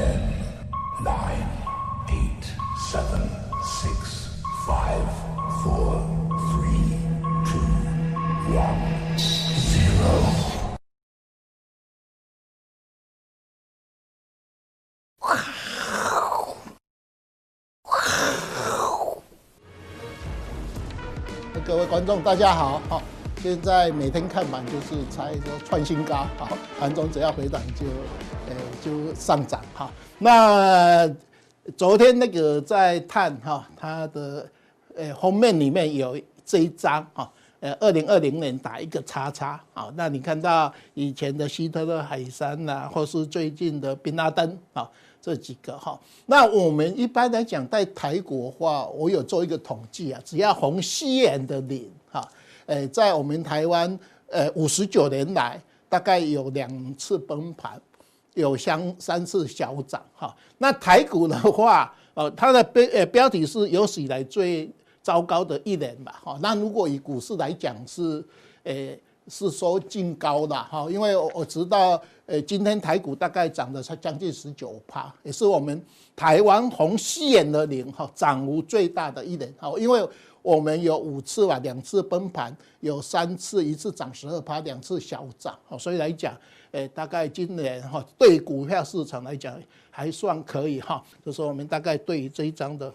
Ten, nine, eight, seven, six, five, four, three, two, one, zero. 各位观众，大家好！好，现在每天看板就是猜说创新高，好，盘中只要回档就，呃，就上涨，哈。那昨天那个在探哈，它的呃封面里面有这一张哈，呃，二零二零年打一个叉叉，好，那你看到以前的希特勒海山呐，或是最近的宾拉登，啊。这几个哈，那我们一般来讲，在台股话，我有做一个统计啊，只要红西元的脸诶，在我们台湾，呃，五十九年来，大概有两次崩盘，有相三次小涨哈。那台股的话，呃，它的标呃标题是有史以来最糟糕的一年吧，哈。那如果以股市来讲是，诶。是说净高的哈，因为我知道，呃，今天台股大概涨了才将近十九趴，也是我们台湾红西元的零哈涨幅最大的一年哈，因为我们有五次吧，两次崩盘，有三次一次涨十二趴，两次小涨，所以来讲，诶，大概今年哈对股票市场来讲还算可以哈，就是我们大概对于这一张的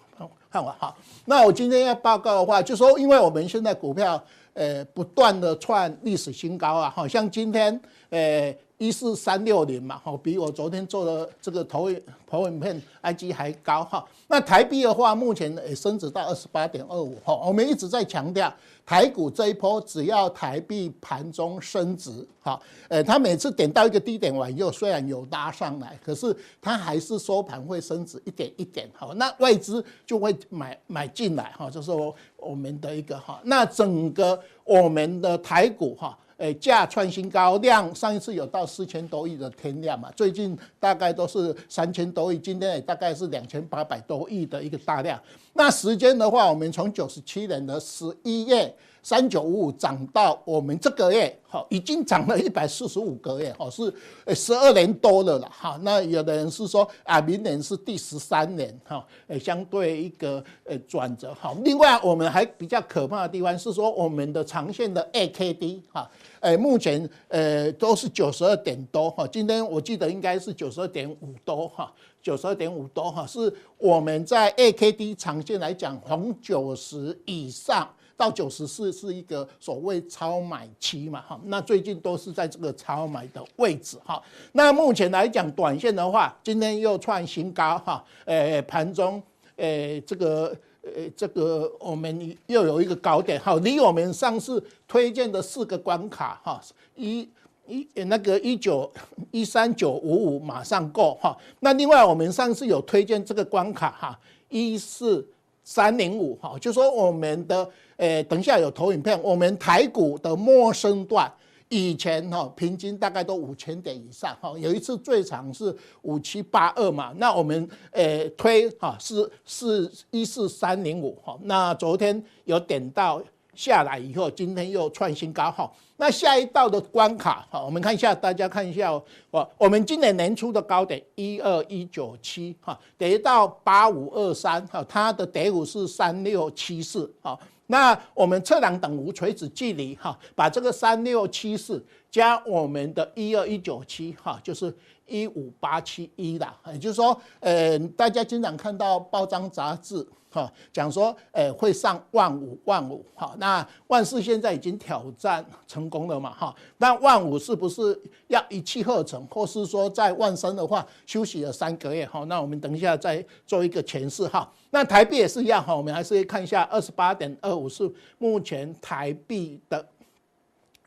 看法哈。那我今天要报告的话，就说因为我们现在股票。呃，不断的创历史新高啊！好像今天，呃，一四三六零嘛，哈，比我昨天做的这个投影投影片 IG 还高哈。那台币的话，目前也升值到二十八点二五哈。我们一直在强调，台股这一波只要台币盘中升值，哈，呃，它每次点到一个低点完以后，虽然有拉上来，可是它还是收盘会升值一点一点，哈。那外资就会买买进来，哈，就是我我们的一个哈。那整个我们的台股哈。诶，价创新高，量上一次有到四千多亿的天量嘛，最近大概都是三千多亿，今天也大概是两千八百多亿的一个大量。那时间的话，我们从九十七年的十一月。三九五五涨到我们这个月，哈，已经涨了一百四十五个月，哈，是呃十二年多了了，哈。那有的人是说啊，明年是第十三年，哈，呃，相对一个呃转折，哈。另外，我们还比较可怕的地方是说，我们的长线的 AKD，哈，呃，目前呃都是九十二点多，哈。今天我记得应该是九十二点五多，哈，九十二点五多，哈，是我们在 AKD 长线来讲，从九十以上。到九十四是一个所谓超买期嘛，哈，那最近都是在这个超买的位置，哈。那目前来讲，短线的话，今天又创新高，哈，诶，盘中，诶，这个，诶，这个我们又有一个高点，好，离我们上次推荐的四个关卡，哈，一，一，那个一九一三九五五马上过，哈。那另外我们上次有推荐这个关卡，哈，一四三零五，哈，就说我们的。诶，等一下有投影片。我们台股的陌生段以前哈，平均大概都五千点以上哈，有一次最长是五七八二嘛。那我们诶推哈是是一四三零五哈。那昨天有点到下来以后，今天又创新高哈。那下一道的关卡哈，我们看一下，大家看一下哦。我们今年年初的高点一二一九七哈，跌到八五二三哈，它的跌幅是三六七四哈。那我们测量等无垂直距离哈，把这个三六七四加我们的一二一九七哈，就是一五八七一啦。也就是说，呃，大家经常看到报章杂志。哈，讲说，诶，会上万五万五，哈，那万四现在已经挑战成功了嘛，哈，那万五是不是要一气呵成，或是说在万三的话休息了三个月，哈，那我们等一下再做一个诠释，哈，那台币也是一样，哈，我们还是看一下二十八点二五是目前台币的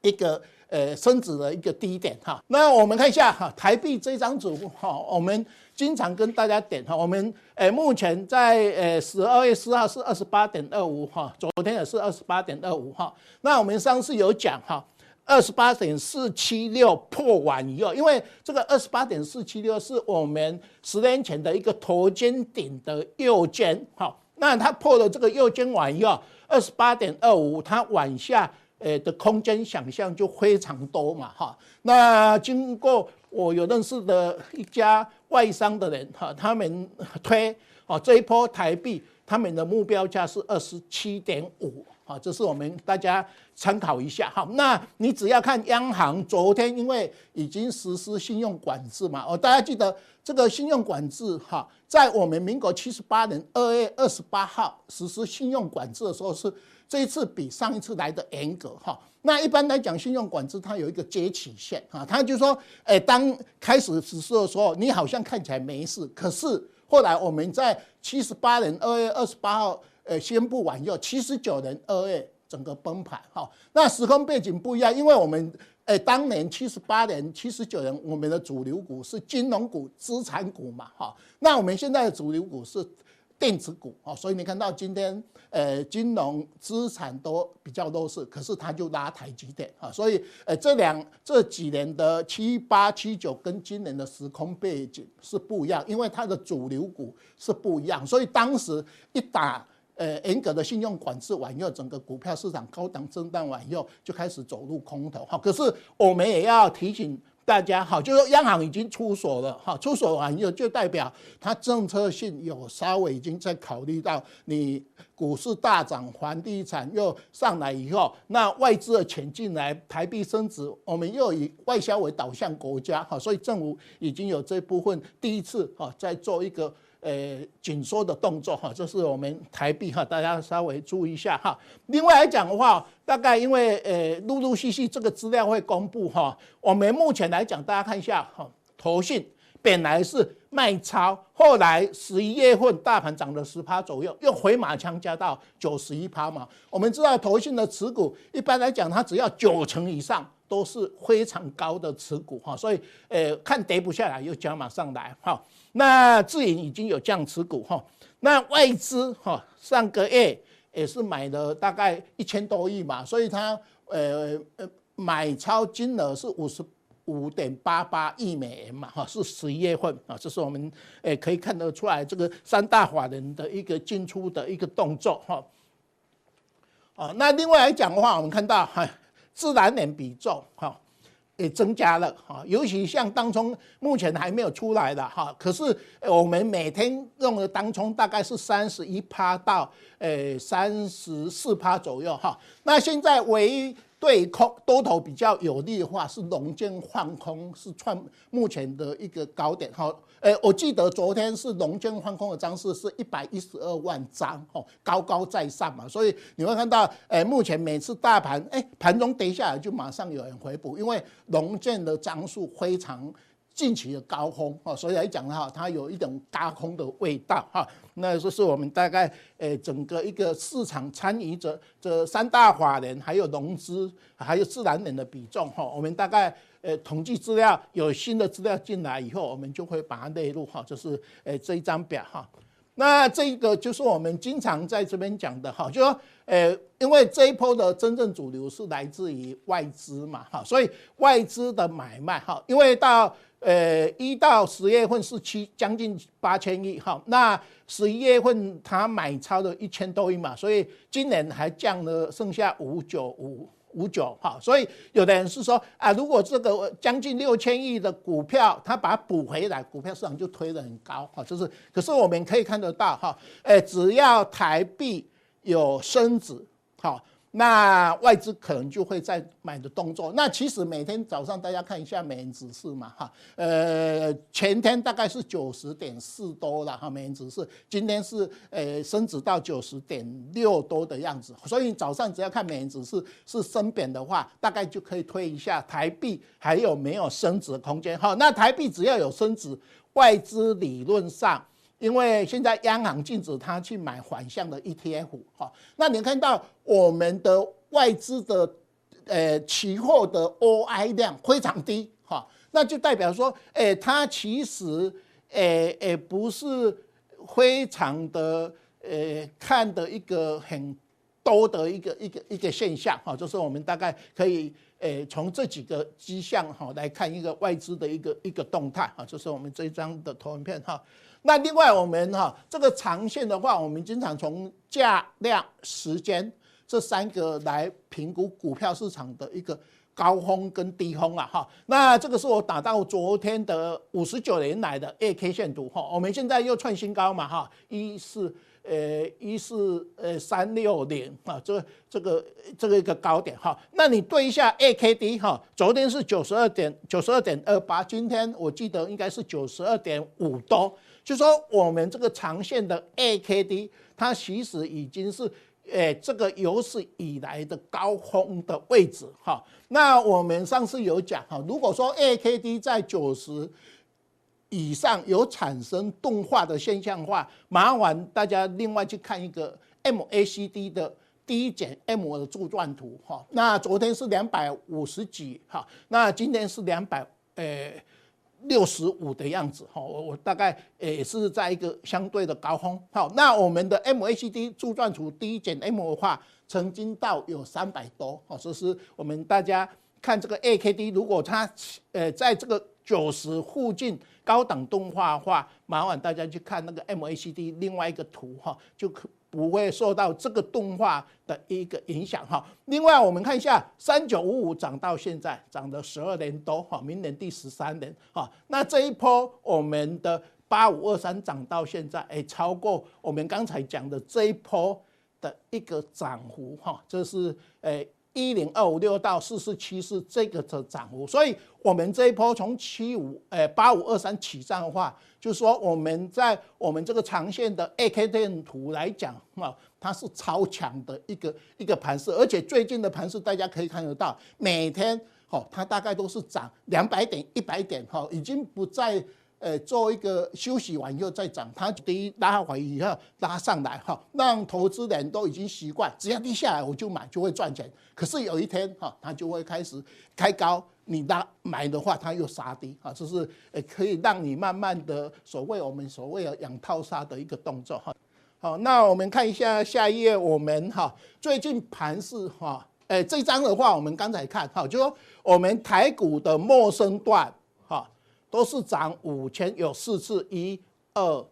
一个呃升值的一个低点，哈，那我们看一下哈，台币这张图，哈，我们。经常跟大家点哈，我们诶目前在诶十二月四号是二十八点二五哈，昨天也是二十八点二五哈。那我们上次有讲哈，二十八点四七六破完以后，因为这个二十八点四七六是我们十年前的一个头肩顶的右肩哈。那它破了这个右肩完以后，二十八点二五它往下诶的空间想象就非常多嘛哈。那经过我有认识的一家。外商的人哈，他们推哦这一波台币，他们的目标价是二十七点五啊，这是我们大家参考一下哈。那你只要看央行昨天，因为已经实施信用管制嘛，哦，大家记得这个信用管制哈，在我们民国七十八年二月二十八号实施信用管制的时候，是这一次比上一次来的严格哈。那一般来讲，信用管制它有一个阶期线啊，它就说，诶，当开始实施的时候，你好像看起来没事，可是后来我们在七十八年二月二十八号，呃，宣布完以后，七十九年二月整个崩盘哈。那时空背景不一样，因为我们，诶，当年七十八年、七十九年，我们的主流股是金融股、资产股嘛哈。那我们现在的主流股是。电子股啊，所以你看到今天，呃，金融资产都比较弱势，可是它就拉台积电啊，所以，呃，这两这几年的七八七九跟今年的时空背景是不一样，因为它的主流股是不一样，所以当时一打，呃，严格的信用管制完以后，整个股票市场高档震荡完以后，就开始走入空头哈。可是我们也要提醒。大家好，就是央行已经出手了，哈，出手完以后就代表它政策性有稍微已经在考虑到你股市大涨，房地产又上来以后，那外资的钱进来，台币升值，我们又以外销为导向国家，哈，所以政府已经有这部分第一次哈在做一个。呃，紧缩的动作哈，这是我们台币哈，大家稍微注意一下哈。另外来讲的话，大概因为呃，陆陆续续这个资料会公布哈。我们目前来讲，大家看一下哈，投信本来是卖超，后来十一月份大盘涨了十趴左右，又回马枪加到九十一趴嘛。我们知道投信的持股一般来讲，它只要九成以上都是非常高的持股哈，所以呃，看跌不下来又加码上来哈。那自营已经有降持股哈，那外资哈上个月也是买了大概一千多亿嘛，所以它呃呃买超金额是五十五点八八亿美元嘛哈，是十一月份啊，这是我们诶可以看得出来这个三大法人的一个进出的一个动作哈。啊，那另外来讲的话，我们看到哈自然人比重哈。也增加了哈，尤其像当冲目前还没有出来的哈，可是我们每天用的当冲大概是三十一趴到呃三十四趴左右哈，那现在唯一。对空多头比较有利的话，是融券换空是创目前的一个高点哈。诶，我记得昨天是融券换空的张数是一百一十二万张哈，高高在上嘛，所以你会看到诶，目前每次大盘诶盘中跌下来就马上有人回补，因为融券的张数非常。近期的高空啊，所以来讲的话，它有一种轧空的味道哈。那这是我们大概诶整个一个市场参与者这三大法人，还有融资，还有自然人的比重哈。我们大概诶统计资料有新的资料进来以后，我们就会把它列入哈，就是诶这一张表哈。那这个就是我们经常在这边讲的哈，就说诶，因为这一波的真正主流是来自于外资嘛哈，所以外资的买卖哈，因为到呃，一到十月份是七将近八千亿哈，那十一月份他买超了一千多亿嘛，所以今年还降了剩下五九五五九哈，所以有的人是说啊，如果这个将近六千亿的股票，他把它补回来，股票市场就推得很高哈，就是，可是我们可以看得到哈，诶，只要台币有升值，好。那外资可能就会在买的动作。那其实每天早上大家看一下美元指数嘛，哈，呃，前天大概是九十点四多了哈，美元指数，今天是呃升值到九十点六多的样子。所以早上只要看美元指数是升贬的话，大概就可以推一下台币还有没有升值的空间。哈，那台币只要有升值，外资理论上。因为现在央行禁止他去买反向的 ETF 哈，那你看到我们的外资的呃期货的 OI 量非常低哈，那就代表说，哎，它其实诶诶不是非常的呃看的一个很多的一个一个一个现象哈，就是我们大概可以诶从这几个迹象哈来看一个外资的一个一个动态哈，就是我们这一张的投影片哈。那另外我们哈这个长线的话，我们经常从价量时间这三个来评估股票市场的一个高峰跟低峰啊，哈，那这个是我打到昨天的五十九年来的 A K 线图，哈，我们现在又创新高嘛，哈，一四呃一四呃三六零啊，这个这个这个一个高点哈，那你对一下 A K D 哈，昨天是九十二点九十二点二八，今天我记得应该是九十二点五多，就说我们这个长线的 A K D，它其实已经是。哎，这个有史以来的高峰的位置哈，那我们上次有讲哈，如果说 AKD 在九十以上有产生钝化的现象化，麻烦大家另外去看一个 MACD 的 D 减 M 的柱状图哈，那昨天是两百五十几哈，那今天是两百诶。六十五的样子哈，我我大概也是在一个相对的高峰。好，那我们的 MACD 柱状图 D 减 M 的话，曾经到有三百多。好，所以是我们大家看这个 AKD，如果它呃在这个九十附近高档动画的话，麻烦大家去看那个 MACD 另外一个图哈，就可。不会受到这个动画的一个影响哈。另外，我们看一下三九五五涨到现在涨了十二年多哈，明年第十三年哈。那这一波我们的八五二三涨到现在，哎，超过我们刚才讲的这一波的一个涨幅哈。这是哎。一零二五六到四四七是这个的涨幅，所以我们这一波从七五诶八五二三起涨的话，就是说我们在我们这个长线的 A K 线图来讲啊，它是超强的一个一个盘势，而且最近的盘势大家可以看得到，每天哦它大概都是涨两百点一百点哈，已经不再。呃，做一个休息完以后再涨，它第一拉回以后拉上来哈，让投资人都已经习惯，只要跌下来我就买，就会赚钱。可是有一天哈，它就会开始开高，你拉买的话，它又杀低啊，这是呃可以让你慢慢的所谓我们所谓的养套杀的一个动作哈。好，那我们看一下下一页，我们哈最近盘势哈，诶这张的话我们刚才看哈，就说我们台股的陌生段。都是涨五千，有四次，一、二、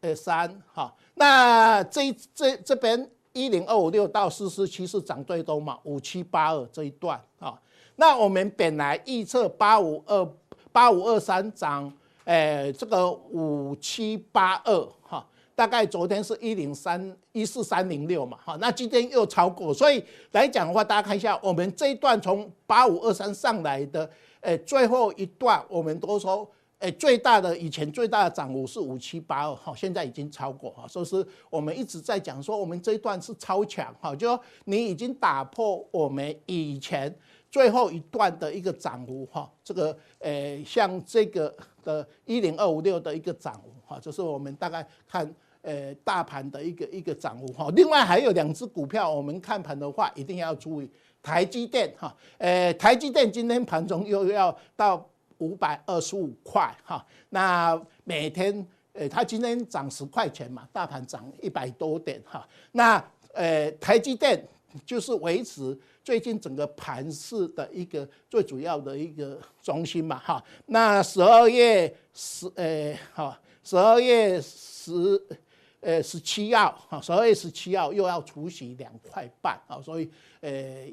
呃、三，哈。那这这这边一零二五六到四四七是涨最多嘛？五七八二这一段，啊。那我们本来预测八五二八五二三涨，诶，这个五七八二，哈。大概昨天是一零三一四三零六嘛，哈。那今天又超过，所以来讲的话，大家看一下，我们这一段从八五二三上来的。哎，最后一段我们都说，哎，最大的以前最大的涨幅是五七八二，哈，现在已经超过哈，所以是我们一直在讲说，我们这一段是超强，哈，就说你已经打破我们以前最后一段的一个涨幅，哈，这个，哎，像这个的一零二五六的一个涨幅，哈，就是我们大概看，呃，大盘的一个一个涨幅，哈，另外还有两只股票，我们看盘的话一定要注意。台积电哈，诶，台积电今天盘中又要到五百二十五块哈，那每天诶，它今天涨十块钱嘛，大盘涨一百多点哈，那诶，台积电就是维持最近整个盘市的一个最主要的一个中心嘛哈，那十二月十诶哈，十二月十诶十七号哈，十二月十七号又要除息两块半啊，所以诶。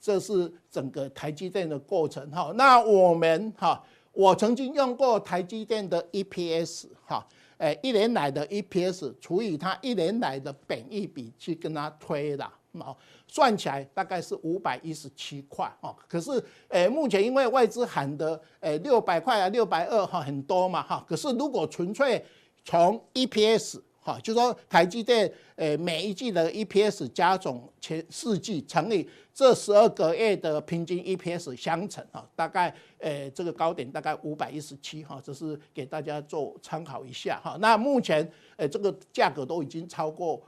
这是整个台积电的过程哈，那我们哈，我曾经用过台积电的 EPS 哈，诶，一年来的 EPS 除以它一年来的本益比去跟它推的，啊，算起来大概是五百一十七块哦。可是诶，目前因为外资喊的诶六百块啊，六百二哈很多嘛哈，可是如果纯粹从 EPS 哈，就说台积电诶每一季的 EPS 加总前四季乘以这十二个月的平均 EPS 相乘哈，大概诶这个高点大概五百一十七哈，这是给大家做参考一下哈。那目前诶这个价格都已经超过。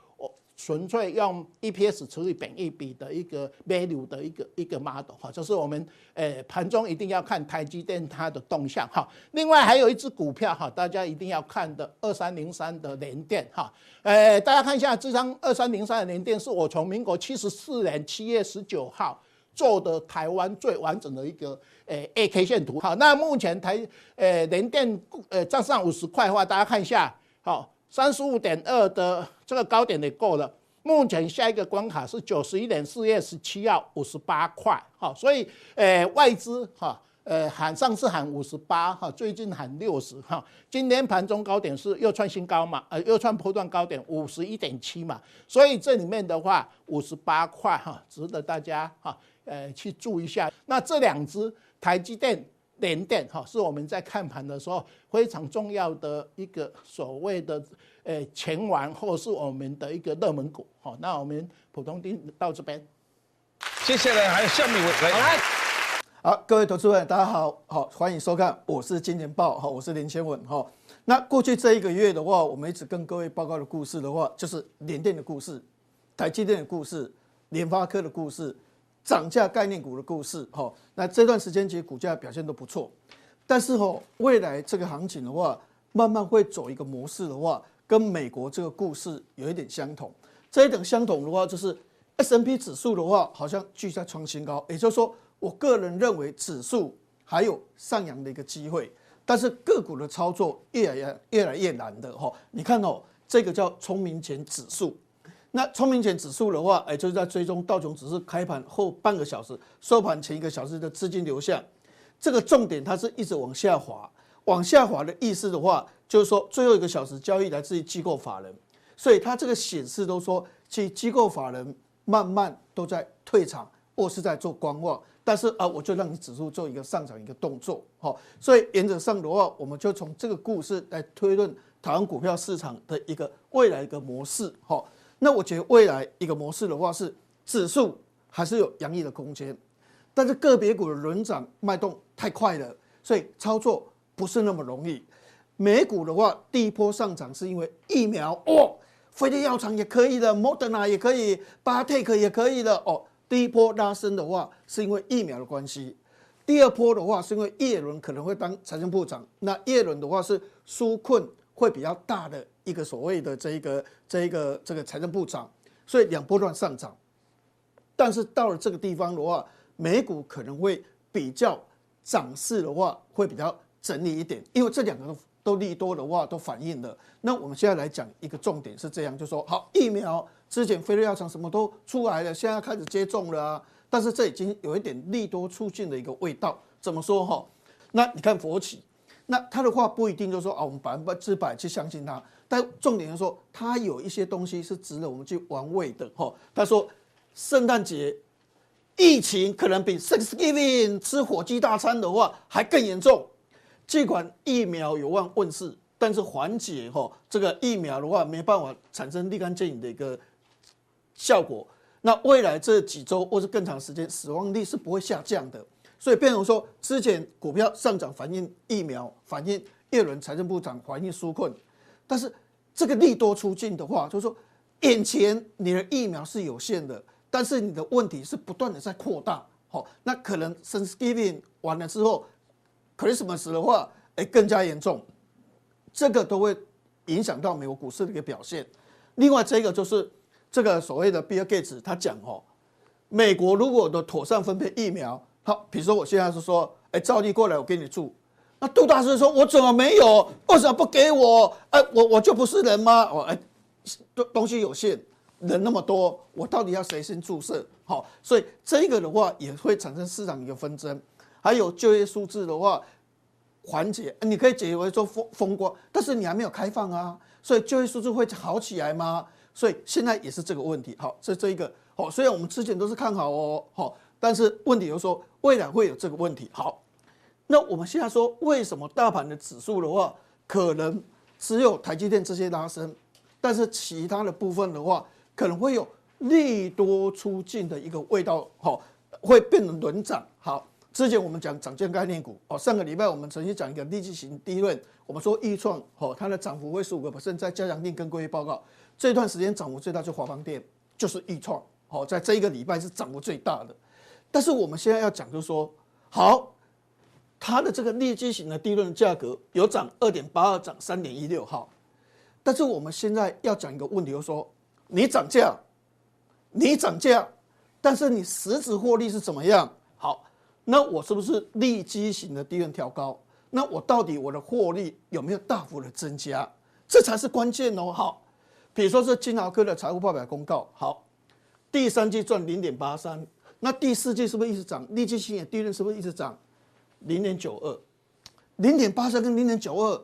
纯粹用 EPS 除以本益比的一个 value 的一个一个 model 哈，就是我们诶盘中一定要看台积电它的动向哈。另外还有一只股票哈，大家一定要看的二三零三的联电哈。诶，大家看一下这张二三零三的联电，是我从民国七十四年七月十九号做的台湾最完整的一个诶 A K 线图。好，那目前台诶联电诶站上五十块的话，大家看一下好。三十五点二的这个高点也过了，目前下一个关卡是九十一点四月十七号五十八块，哈，所以，呃，外资哈，呃，喊上次喊五十八，哈，最近喊六十，哈，今天盘中高点是又创新高嘛，呃，又创波段高点五十一点七嘛，所以这里面的话五十八块，哈，值得大家哈，呃，去注意一下。那这两只台积电。联电哈是我们在看盘的时候非常重要的一个所谓的呃前王，或是我们的一个热门股。好，那我们普通丁到这边，接下来还有下面来，来好，各位投资人大家好，好欢迎收看，我是金钱豹，好，我是林千文哈。那过去这一个月的话，我们一直跟各位报告的故事的话，就是联电的故事、台积电的故事、联发科的故事。涨价概念股的故事，哈，那这段时间其实股价表现都不错，但是哈，未来这个行情的话，慢慢会走一个模式的话，跟美国这个故事有一点相同。这一点相同的话，就是 S&P 指数的话，好像继续在创新高，也就是说，我个人认为指数还有上扬的一个机会，但是个股的操作越来越越来越难的哈。你看哦，这个叫聪明钱指数。那聪明钱指数的话，哎，就是在追踪道琼指数开盘后半个小时、收盘前一个小时的资金流向。这个重点它是一直往下滑，往下滑的意思的话，就是说最后一个小时交易来自于机构法人，所以它这个显示都说，其机构法人慢慢都在退场或是在做观望。但是啊，我就让你指数做一个上涨一个动作，好，所以原则上的话，我们就从这个故事来推论台湾股票市场的一个未来一个模式，好。那我觉得未来一个模式的话是指数还是有洋溢的空间，但是个别股的轮涨脉动太快了，所以操作不是那么容易。美股的话，第一波上涨是因为疫苗哦，辉瑞药厂也可以的，Moderna 也可以，BioNTech 也可以的哦。第一波拉升的话是因为疫苗的关系，第二波的话是因为叶伦可能会当财政部长，那叶伦的话是纾困会比较大的。一个所谓的这一个这一个这个财政部长，所以两波段上涨，但是到了这个地方的话，美股可能会比较涨势的话会比较整理一点，因为这两个都都利多的话都反映了。那我们现在来讲一个重点是这样，就说好疫苗之前辉瑞药厂什么都出来了，现在开始接种了啊，但是这已经有一点利多出尽的一个味道。怎么说哈？那你看佛企，那他的话不一定就说啊，我们百分之百去相信他。但重点是说，他有一些东西是值得我们去玩味的哈。他说，圣诞节疫情可能比 Thanksgiving 吃火鸡大餐的话还更严重。尽管疫苗有望问世，但是缓解哈这个疫苗的话没办法产生立竿见影的一个效果。那未来这几周或是更长时间，死亡率是不会下降的。所以变成说，之前股票上涨反映疫苗，反映叶伦财政部长反映纾困，但是。这个利多出尽的话，就是说，眼前你的疫苗是有限的，但是你的问题是不断的在扩大。好，那可能 Thanksgiving 完了之后，Christmas 的话，哎，更加严重，这个都会影响到美国股市的一个表现。另外，这个就是这个所谓的 Bill Gates 他讲哦，美国如果的妥善分配疫苗，好，比如说我现在是说，哎，照例过来，我给你住。那杜大师说：“我怎么没有？为什么不给我？哎，我我就不是人吗？我哎，东东西有限，人那么多，我到底要谁先注射？好，所以这个的话也会产生市场一个纷争。还有就业数字的话，缓解，你可以解为说风风光，但是你还没有开放啊，所以就业数字会好起来吗？所以现在也是这个问题。好，这这一个好，虽然我们之前都是看好哦，好，但是问题就是说未来会有这个问题。好。”那我们现在说，为什么大盘的指数的话，可能只有台积电这些拉升，但是其他的部分的话，可能会有利多出尽的一个味道，好，会变成轮涨。好，之前我们讲涨价概念股，哦，上个礼拜我们曾经讲一个利基型低润，我们说易创，哦，它的涨幅为十五个百分，在加强定跟各位报告，这段时间涨幅最大就华邦电，就是易创，好，在这一个礼拜是涨幅最大的。但是我们现在要讲就是说，好。它的这个利基型的低润价格有涨二点八二，涨三点一六哈，但是我们现在要讲一个问题，就是说你涨价，你涨价，但是你实质获利是怎么样？好，那我是不是利基型的低润调高？那我到底我的获利有没有大幅的增加？这才是关键哦。好，比如说是金豪科的财务报表公告，好，第三季赚零点八三，那第四季是不是一直涨？利基型的利润是不是一直涨？零点九二，零点八三跟零点九二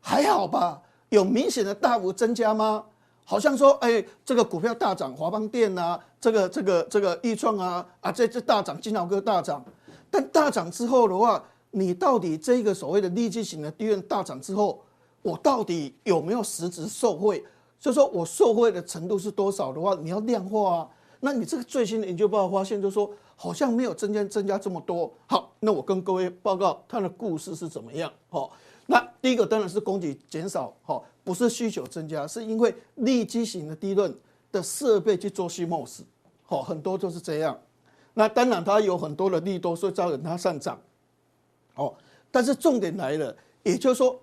还好吧？有明显的大幅增加吗？好像说，哎、欸，这个股票大涨，华邦电啊，这个这个这个易创啊，啊，这这大涨，金豪科大涨，但大涨之后的话，你到底这个所谓的利基型的利润大涨之后，我到底有没有实质受惠？所以说我受惠的程度是多少的话，你要量化啊。那你这个最新的研究报告发现，就说好像没有增加增加这么多。好，那我跟各位报告它的故事是怎么样？好，那第一个当然是供给减少，好，不是需求增加，是因为利基型的低润的设备去做 CMOS，好，很多就是这样。那当然它有很多的利多，所以造成它上涨。哦，但是重点来了，也就是说，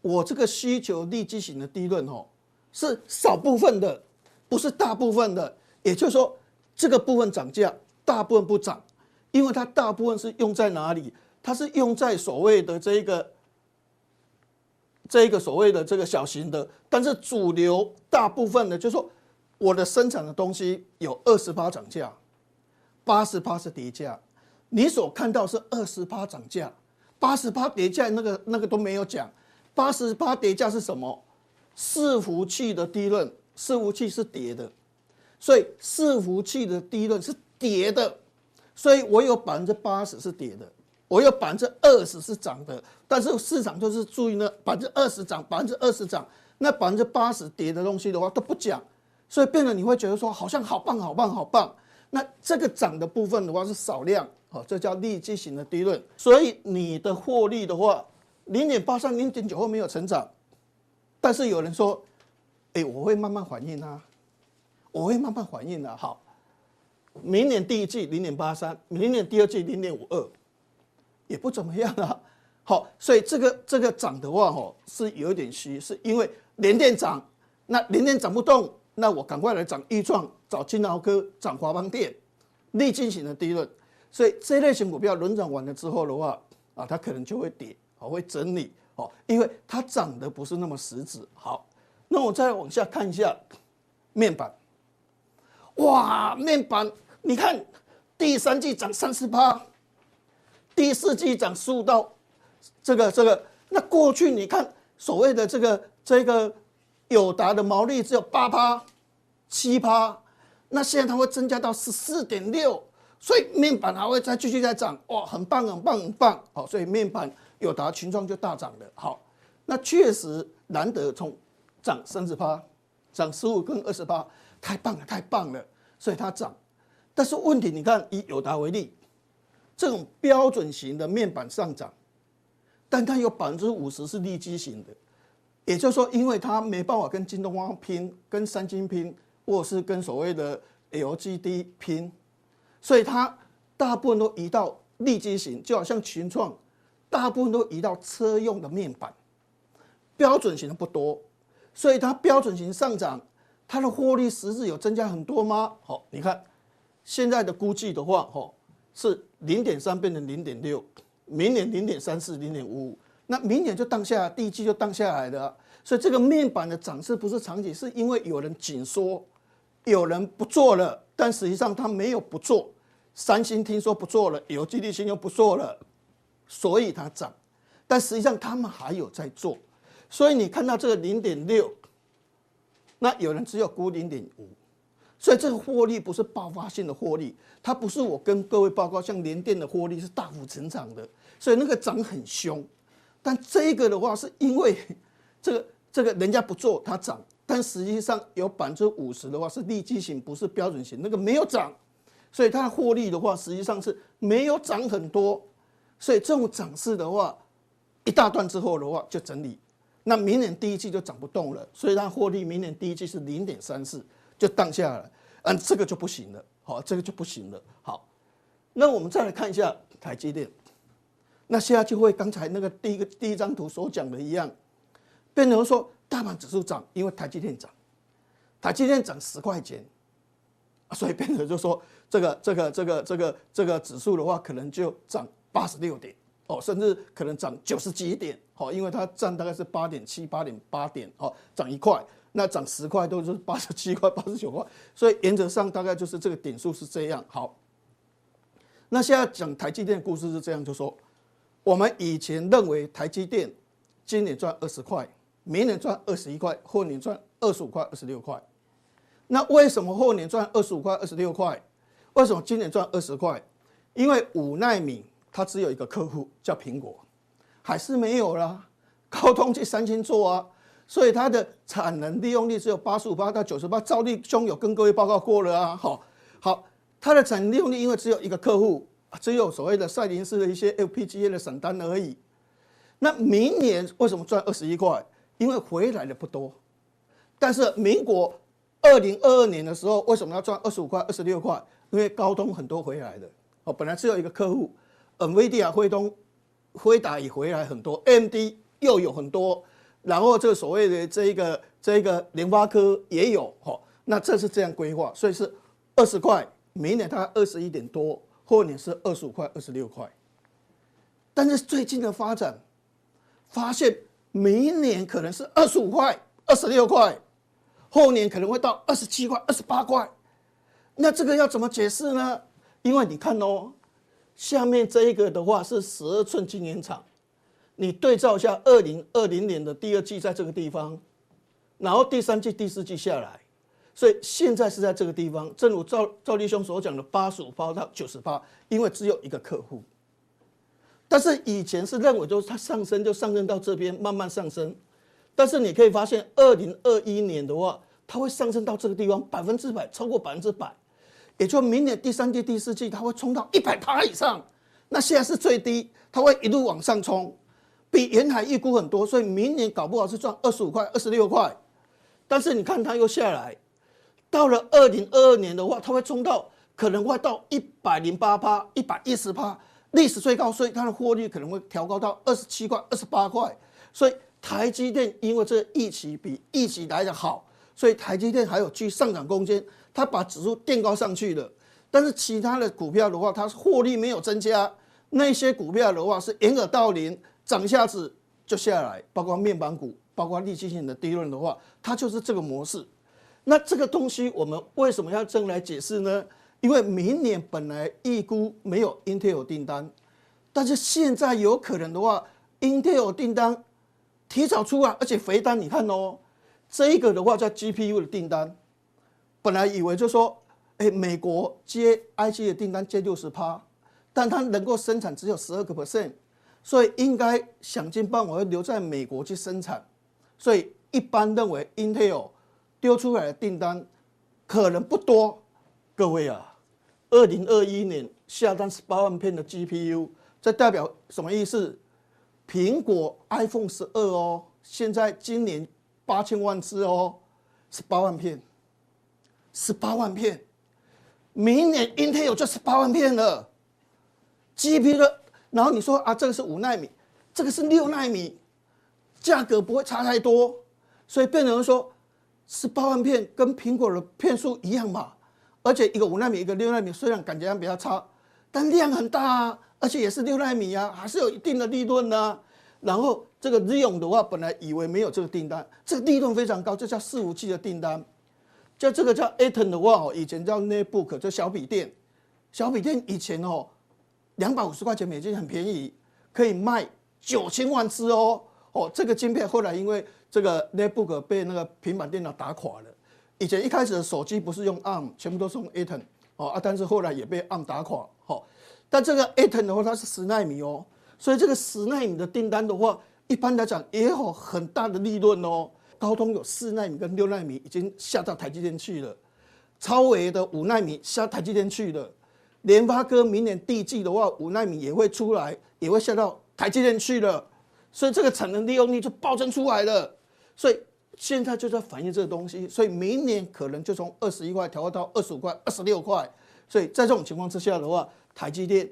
我这个需求利基型的低润哦，是少部分的，不是大部分的。也就是说，这个部分涨价，大部分不涨，因为它大部分是用在哪里？它是用在所谓的这一个，这一个所谓的这个小型的，但是主流大部分的，就是说我的生产的东西有二十八涨价，八十八是跌价。你所看到是二十八涨价，八十八跌价，那个那个都没有讲。八十八跌价是什么？伺服器的低润，伺服器是跌的。所以伺服器的低润是跌的，所以我有百分之八十是跌的，我有百分之二十是涨的，但是市场就是注意呢，百分之二十涨，百分之二十涨，那百分之八十跌的东西的话都不讲，所以变得你会觉得说好像好棒好棒好棒，那这个涨的部分的话是少量，哦，这叫利基型的低论，所以你的获利的话，零点八三、零点九后没有成长，但是有人说，哎，我会慢慢反应啊。我会慢慢反应的。好，明年第一季零点八三，明年第二季零点五二，也不怎么样啊。好，所以这个这个涨的话，吼是有点虚，是因为连电涨，那连电涨不动，那我赶快来涨钰创，找金豪科，涨华邦电，利基型的低轮。所以这类型股票轮涨完了之后的话，啊，它可能就会跌，好，会整理，好，因为它涨的不是那么实质。好，那我再往下看一下面板。哇，面板，你看第三季涨三十八，第四季涨十五到这个这个，那过去你看所谓的这个这个友达的毛利只有八趴、七趴，那现在它会增加到十四点六，所以面板还会再继续再涨，哇，很棒很棒很棒，好，所以面板友达群创就大涨了，好，那确实难得从涨三十趴，涨十五跟二十八。太棒了，太棒了，所以它涨。但是问题，你看以友达为例，这种标准型的面板上涨，但它有百分之五十是利基型的，也就是说，因为它没办法跟京东方拼，跟三星拼，或者是跟所谓的 LGD 拼，所以它大部分都移到利基型，就好像群创，大部分都移到车用的面板，标准型的不多，所以它标准型上涨。它的获利实质有增加很多吗？好，你看现在的估计的话，哈是零点三变成零点六，明年零点三四、零点五五，那明年就当下第一季就当下来的，所以这个面板的涨势不是场景，是因为有人紧缩，有人不做了，但实际上他没有不做，三星听说不做了，有基地新又不做了，所以它涨，但实际上他们还有在做，所以你看到这个零点六。那有人只有估零点五，所以这个获利不是爆发性的获利，它不是我跟各位报告像联电的获利是大幅成长的，所以那个涨很凶。但这个的话是因为 这个这个人家不做它涨，但实际上有百分之五十的话是利基型，不是标准型，那个没有涨，所以它的获利的话实际上是没有涨很多，所以这种涨势的话一大段之后的话就整理。那明年第一季就涨不动了，所以它获利明年第一季是零点三四，就降下来，嗯，这个就不行了，好，这个就不行了。好，那我们再来看一下台积电，那现在就会刚才那个第一个第一张图所讲的一样，变成说大盘指数涨，因为台积电涨，台积电涨十块钱，所以变成就说这个这个这个这个这个指数的话，可能就涨八十六点，哦，甚至可能涨九十几点，哦，因为它占大概是八点七、八点八点，哦，涨一块，那涨十块都是八十七块、八十九块，所以原则上大概就是这个点数是这样。好，那现在讲台积电的故事是这样，就说我们以前认为台积电今年赚二十块，明年赚二十一块，后年赚二十五块、二十六块。那为什么后年赚二十五块、二十六块？为什么今年赚二十块？因为五奈米。它只有一个客户叫苹果，还是没有啦。高通去三星做啊，所以它的产能利用率只有八十五八到九十八。赵立兄有跟各位报告过了啊。好，好，它的产能利用率因为只有一个客户，只有所谓的赛灵思的一些 FPGA 的散单而已。那明年为什么赚二十一块？因为回来的不多。但是民国二零二二年的时候，为什么要赚二十五块、二十六块？因为高通很多回来的。哦，本来只有一个客户。NVIDIA 辉东、辉达也回来很多，MD 又有很多，然后这个所谓的这一个这一个联发科也有，哈，那这是这样规划，所以是二十块，明年大概二十一点多，后年是二十五块、二十六块。但是最近的发展，发现明年可能是二十五块、二十六块，后年可能会到二十七块、二十八块。那这个要怎么解释呢？因为你看哦。下面这一个的话是十二寸晶圆厂，你对照一下二零二零年的第二季在这个地方，然后第三季、第四季下来，所以现在是在这个地方。正如赵赵立兄所讲的，八十五趴到九十趴，因为只有一个客户。但是以前是认为就是它上升就上升到这边慢慢上升，但是你可以发现二零二一年的话，它会上升到这个地方百分之百，超过百分之百。也就明年第三季、第四季，它会冲到一百趴以上。那现在是最低，它会一路往上冲，比沿海预估很多。所以明年搞不好是赚二十五块、二十六块。但是你看它又下来，到了二零二二年的话，它会冲到可能会到一百零八趴、一百一十趴，历史最高。所以它的获利可能会调高到二十七块、二十八块。所以台积电因为这个预期比预期来的好，所以台积电还有去上涨空间。它把指数垫高上去了，但是其他的股票的话，它获利没有增加。那些股票的话是掩耳盗铃，涨一下子就下来，包括面板股，包括利基性的低润的话，它就是这个模式。那这个东西我们为什么要这样来解释呢？因为明年本来预估没有 Intel 订单，但是现在有可能的话，Intel 订单提早出啊，而且肥单你看哦，这一个的话叫 GPU 的订单。本来以为就说，哎，美国接 IC 的订单接六十趴，但它能够生产只有十二个 percent，所以应该想尽办法要留在美国去生产，所以一般认为 Intel 丢出来的订单可能不多。各位啊，二零二一年下单十八万片的 GPU，这代表什么意思？苹果 iPhone 十二哦，现在今年八千万只哦，十八万片。十八万片，明年 Intel 就十八万片了，GPU，然后你说啊，这个是五纳米，这个是六纳米，价格不会差太多，所以变成说十八万片跟苹果的片数一样嘛，而且一个五纳米，一个六纳米，虽然感觉上比较差，但量很大啊，而且也是六纳米啊，还是有一定的利润呢。然后这个 Xeon 的话，本来以为没有这个订单，这个利润非常高，这叫伺服器的订单。就这个叫 Atom 的话，以前叫 Notebook，就小笔电。小笔电以前哦，两百五十块钱美金很便宜，可以卖九千万只哦。哦，这个晶片后来因为这个 Notebook 被那个平板电脑打垮了。以前一开始的手机不是用 ARM，全部都是用 Atom 哦啊，但是后来也被 ARM 打垮。哦，但这个 Atom 的话，它是十奈米哦，所以这个十奈米的订单的话，一般来讲也有很大的利润哦。高通有四纳米跟六纳米已经下到台积电去了，超微的五纳米下台积电去了，联发科明年第一季的话，五纳米也会出来，也会下到台积电去了，所以这个产能利用率就暴增出来了，所以现在就在反映这个东西，所以明年可能就从二十一块调到二十五块、二十六块，所以在这种情况之下的话，台积电。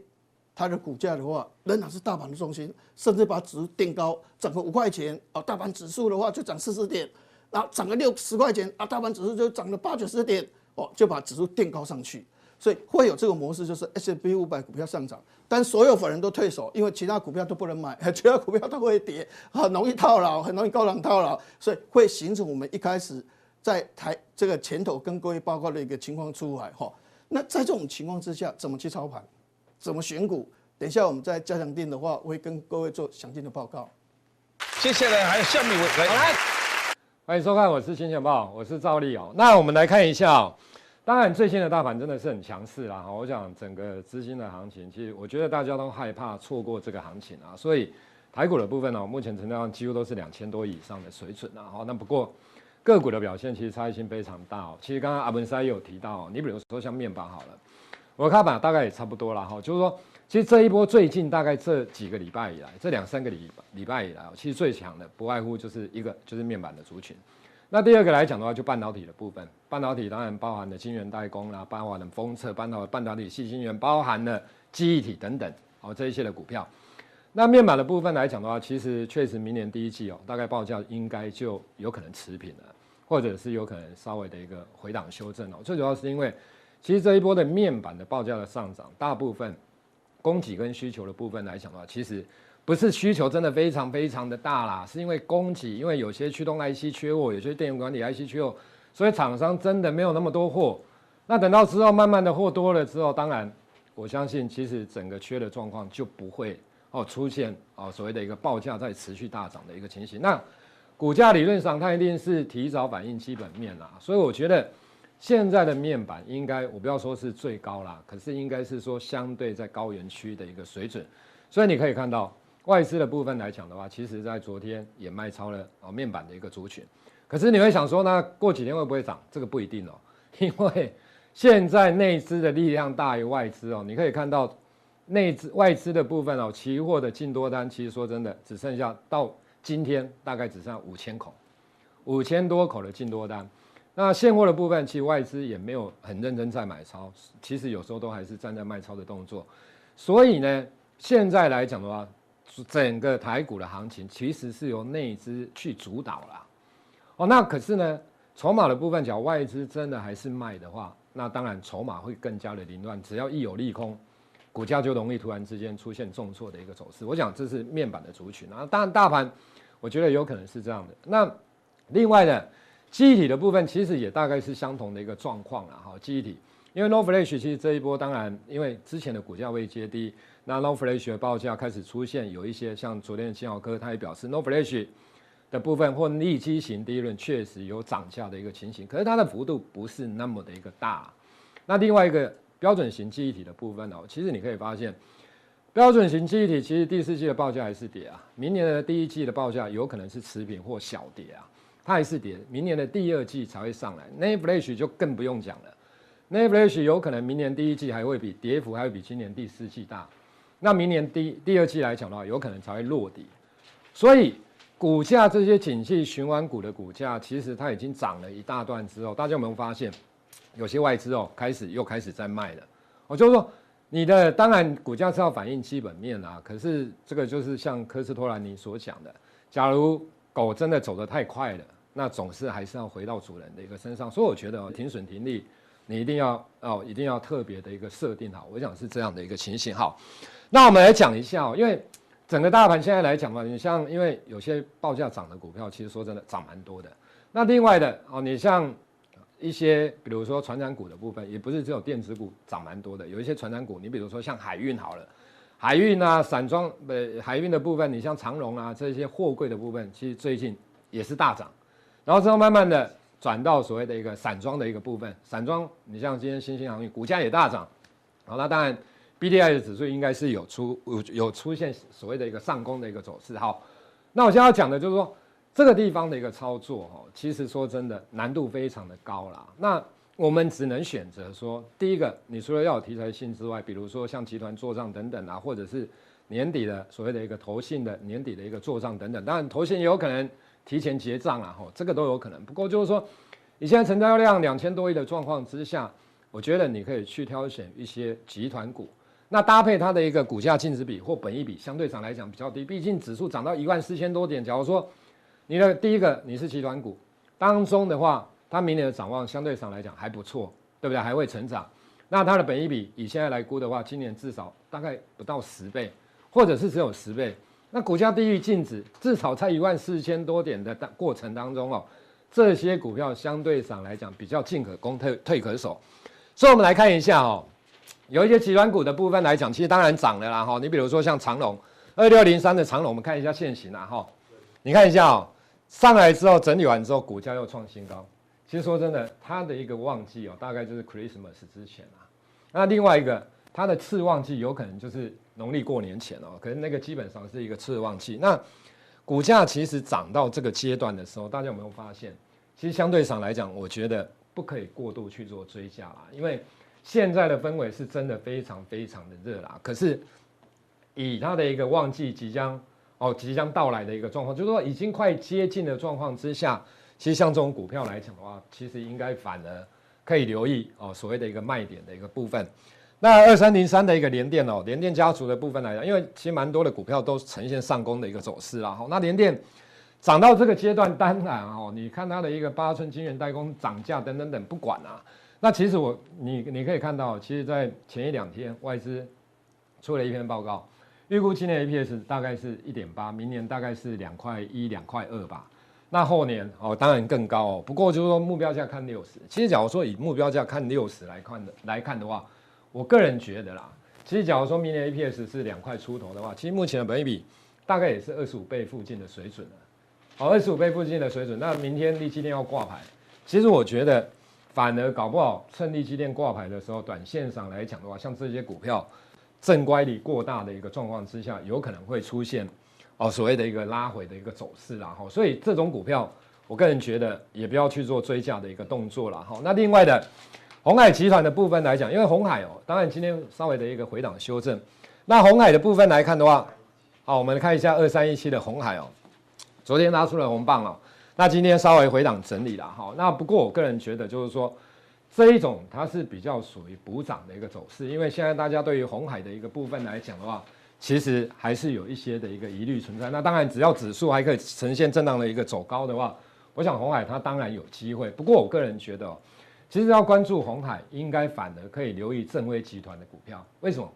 它的股价的话，仍然是大盘的重心，甚至把指数垫高，涨个五块钱啊，大盘指数的话就涨四十点，然后涨个六十块钱啊，大盘指数就涨了八九十点哦，就把指数垫高上去。所以会有这个模式，就是 S B 五百股票上涨，但所有法人都退守，因为其他股票都不能买，其他股票都会跌，很容易套牢，很容易高档套牢，所以会形成我们一开始在台这个前头跟各位报告的一个情况出来哈。那在这种情况之下，怎么去操盘，怎么选股？等一下我们在加强店的话，我会跟各位做详尽的报告。接下来还有下面一位来，欢迎收看，我是金钱豹，我是赵立哦。那我们来看一下哦。当然，最新的大盘真的是很强势啦。我想整个资金的行情，其实我觉得大家都害怕错过这个行情啊。所以台股的部分呢，目前成交量几乎都是两千多以上的水准啊。好，那不过个股的表现其实差异性非常大哦。其实刚刚阿文塞也有提到，你比如说像面板好了，我的看法大概也差不多了哈。就是说，其实这一波最近大概这几个礼拜以来，这两三个礼礼拜以来，其实最强的不外乎就是一个就是面板的族群。那第二个来讲的话，就半导体的部分，半导体当然包含了晶圆代工啦，包含了封测、半导半导体矽晶圆，包含了记忆体等等，好这一些的股票。那面板的部分来讲的话，其实确实明年第一季哦，大概报价应该就有可能持平了，或者是有可能稍微的一个回档修正哦。最主要是因为，其实这一波的面板的报价的上涨，大部分供给跟需求的部分来讲的话，其实。不是需求真的非常非常的大啦，是因为供给，因为有些驱动 IC 缺货，有些电源管理 IC 缺货，所以厂商真的没有那么多货。那等到之后慢慢的货多了之后，当然我相信其实整个缺的状况就不会哦出现哦所谓的一个报价在持续大涨的一个情形。那股价理论上它一定是提早反映基本面啦，所以我觉得现在的面板应该我不要说是最高啦，可是应该是说相对在高原区的一个水准。所以你可以看到。外资的部分来讲的话，其实在昨天也卖超了哦面板的一个族群，可是你会想说，那过几天会不会涨？这个不一定哦，因为现在内资的力量大于外资哦。你可以看到内资外资的部分哦，期货的净多单，其实说真的只剩下到今天大概只剩五千口，五千多口的净多单。那现货的部分，其实外资也没有很认真在买超，其实有时候都还是站在卖超的动作。所以呢，现在来讲的话，整个台股的行情其实是由内资去主导了，哦，那可是呢，筹码的部分，假如外资真的还是卖的话，那当然筹码会更加的凌乱。只要一有利空，股价就容易突然之间出现重挫的一个走势。我想这是面板的族群啊，当然大盘我觉得有可能是这样的。那另外呢记忆体的部分，其实也大概是相同的一个状况了哈。记忆体，因为 NOR Flash 其实这一波当然因为之前的股价未接低。那 NOR Flash 的报价开始出现有一些，像昨天的金豪科，他也表示 NOR Flash 的部分或利基型第一轮确实有涨价的一个情形，可是它的幅度不是那么的一个大。那另外一个标准型记忆体的部分哦，其实你可以发现，标准型记忆体其实第四季的报价还是跌啊，明年的第一季的报价有可能是持平或小跌啊，它还是跌，明年的第二季才会上来。NAND Flash 就更不用讲了，NAND Flash 有可能明年第一季还会比跌幅还会比今年第四季大。那明年第第二季来讲的话，有可能才会落底，所以股价这些景气循环股的股价，其实它已经涨了一大段之后，大家有没有发现，有些外资哦开始又开始在卖了？我就是说，你的当然股价是要反映基本面啊，可是这个就是像科斯托兰尼所讲的，假如狗真的走得太快了，那总是还是要回到主人的一个身上，所以我觉得停损停利，你一定要哦一定要特别的一个设定好，我想是这样的一个情形好。那我们来讲一下哦，因为整个大盘现在来讲嘛，你像因为有些报价涨的股票，其实说真的涨蛮多的。那另外的哦，你像一些比如说传产股的部分，也不是只有电子股涨蛮多的，有一些传产股，你比如说像海运好了，海运啊、散装呃海运的部分，你像长荣啊这些货柜的部分，其实最近也是大涨，然后之后慢慢的转到所谓的一个散装的一个部分，散装你像今天新兴航运股价也大涨，好，那当然。B D I 的指数应该是有出有有出现所谓的一个上攻的一个走势。好，那我现在要讲的就是说这个地方的一个操作哦，其实说真的难度非常的高啦。那我们只能选择说，第一个，你除了要有题材性之外，比如说像集团做账等等啊，或者是年底的所谓的一个投信的年底的一个做账等等。当然，投信也有可能提前结账啊，哈，这个都有可能。不过就是说，你现在成交量两千多亿的状况之下，我觉得你可以去挑选一些集团股。那搭配它的一个股价净值比或本益比，相对上来讲比较低。毕竟指数涨到一万四千多点，假如说你的第一个你是集团股当中的话，它明年的展望相对上来讲还不错，对不对？还会成长。那它的本益比以现在来估的话，今年至少大概不到十倍，或者是只有十倍。那股价低于净值，至少在一万四千多点的过程当中哦，这些股票相对上来讲比较进可攻退退可守。所以我们来看一下哦，有一些集团股的部分来讲，其实当然涨了啦哈。你比如说像长隆二六零三的长隆，我们看一下现形啦哈。你看一下哦，上来之后整理完之后，股价又创新高。其实说真的，它的一个旺季哦，大概就是 Christmas 之前啊。那另外一个，它的次旺季有可能就是农历过年前哦，可是那个基本上是一个次旺季。那股价其实涨到这个阶段的时候，大家有没有发现？其实相对上来讲，我觉得不可以过度去做追加啦，因为现在的氛围是真的非常非常的热啦。可是以它的一个旺季即将哦即将到来的一个状况，就是说已经快接近的状况之下。其实像这种股票来讲的话，其实应该反而可以留意哦，所谓的一个卖点的一个部分。那二三零三的一个联电哦，联电家族的部分来讲，因为其实蛮多的股票都呈现上攻的一个走势啦。那联电涨到这个阶段，当然哦，你看它的一个八寸晶圆代工涨价等等等，不管啊。那其实我你你可以看到，其实在前一两天外资出了一篇报告，预估今年 EPS 大概是一点八，明年大概是两块一、两块二吧。那后年哦，当然更高哦。不过就是说目标价看六十。其实假如说以目标价看六十来看的来看的话，我个人觉得啦，其实假如说明年 EPS 是两块出头的话，其实目前的本益比大概也是二十五倍附近的水准了。好，二十五倍附近的水准，那明天力积电要挂牌，其实我觉得反而搞不好趁力积电挂牌的时候，短线上来讲的话，像这些股票正乖离过大的一个状况之下，有可能会出现。哦，所谓的一个拉回的一个走势啦，哈，所以这种股票，我个人觉得也不要去做追价的一个动作了，哈。那另外的红海集团的部分来讲，因为红海哦，当然今天稍微的一个回档修正。那红海的部分来看的话，好，我们看一下二三一七的红海哦，昨天拉出了红棒哦，那今天稍微回档整理了，哈。那不过我个人觉得就是说，这一种它是比较属于补涨的一个走势，因为现在大家对于红海的一个部分来讲的话。其实还是有一些的一个疑虑存在。那当然，只要指数还可以呈现震荡的一个走高的话，我想红海它当然有机会。不过我个人觉得，其实要关注红海，应该反而可以留意正威集团的股票。为什么？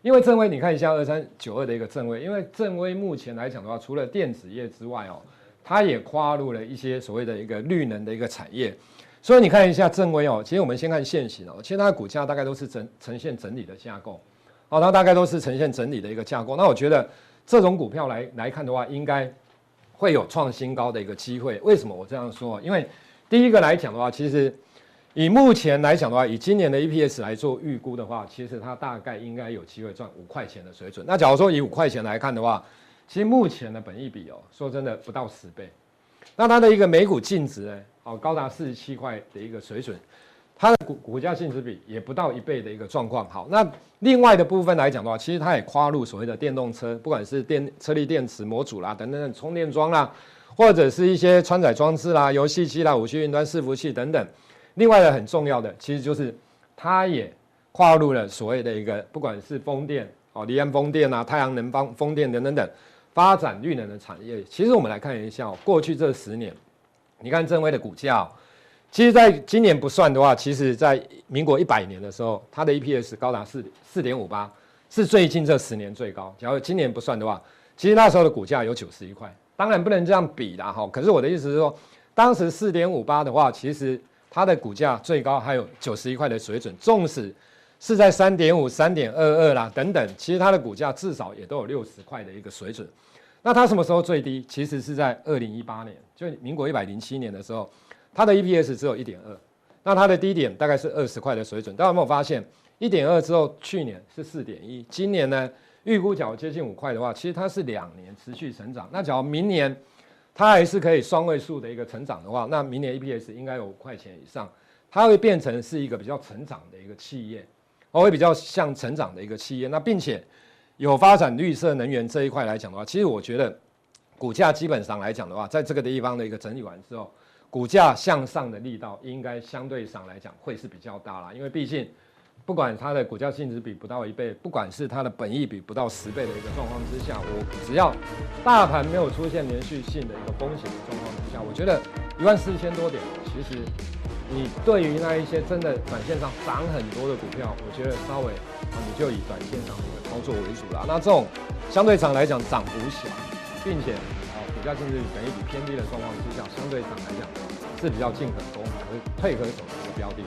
因为正威，你看一下二三九二的一个正威，因为正威目前来讲的话，除了电子业之外哦，它也跨入了一些所谓的一个绿能的一个产业。所以你看一下正威哦，其实我们先看现形哦，其实它的股价大概都是整呈现整理的架构。好，它大概都是呈现整理的一个架构。那我觉得这种股票来来看的话，应该会有创新高的一个机会。为什么我这样说？因为第一个来讲的话，其实以目前来讲的话，以今年的 EPS 来做预估的话，其实它大概应该有机会赚五块钱的水准。那假如说以五块钱来看的话，其实目前的本益比哦，说真的不到十倍。那它的一个每股净值呢，哦，高达四十七块的一个水准。它的股股价净值比也不到一倍的一个状况。好，那另外的部分来讲的话，其实它也跨入所谓的电动车，不管是电车力电池模组啦，等等等充电桩啦，或者是一些穿载装置啦、游戏机啦、五 G 云端伺服器等等。另外的很重要的，其实就是它也跨入了所谓的一个，不管是风电哦，离岸风电啊、太阳能方风电等等等，发展绿能的产业。其实我们来看一下，过去这十年，你看正威的股价。其实，在今年不算的话，其实，在民国一百年的时候，它的 EPS 高达四四点五八，是最近这十年最高。假如今年不算的话，其实那时候的股价有九十一块。当然不能这样比啦，哈。可是我的意思是说，当时四点五八的话，其实它的股价最高还有九十一块的水准。纵使是在三点五、三点二二啦等等，其实它的股价至少也都有六十块的一个水准。那它什么时候最低？其实是在二零一八年，就民国一百零七年的时候。它的 EPS 只有一点二，那它的低点大概是二十块的水准。大家有没有发现，一点二之后，去年是四点一，今年呢预估假如接近五块的话，其实它是两年持续成长。那假如明年它还是可以双位数的一个成长的话，那明年 EPS 应该有五块钱以上，它会变成是一个比较成长的一个企业，哦，会比较像成长的一个企业。那并且有发展绿色能源这一块来讲的话，其实我觉得股价基本上来讲的话，在这个地方的一个整理完之后。股价向上的力道应该相对上来讲会是比较大啦，因为毕竟不管它的股价净值比不到一倍，不管是它的本益比不到十倍的一个状况之下，我只要大盘没有出现连续性的一个风险的状况之下，我觉得一万四千多点其实你对于那一些真的短线上涨很多的股票，我觉得稍微，你就以短线上的操作为主啦。那这种相对上来讲涨幅小，并且啊股价净值比本益比偏低的状况之下，相对上来讲是比较进可攻，可是退可守的标的。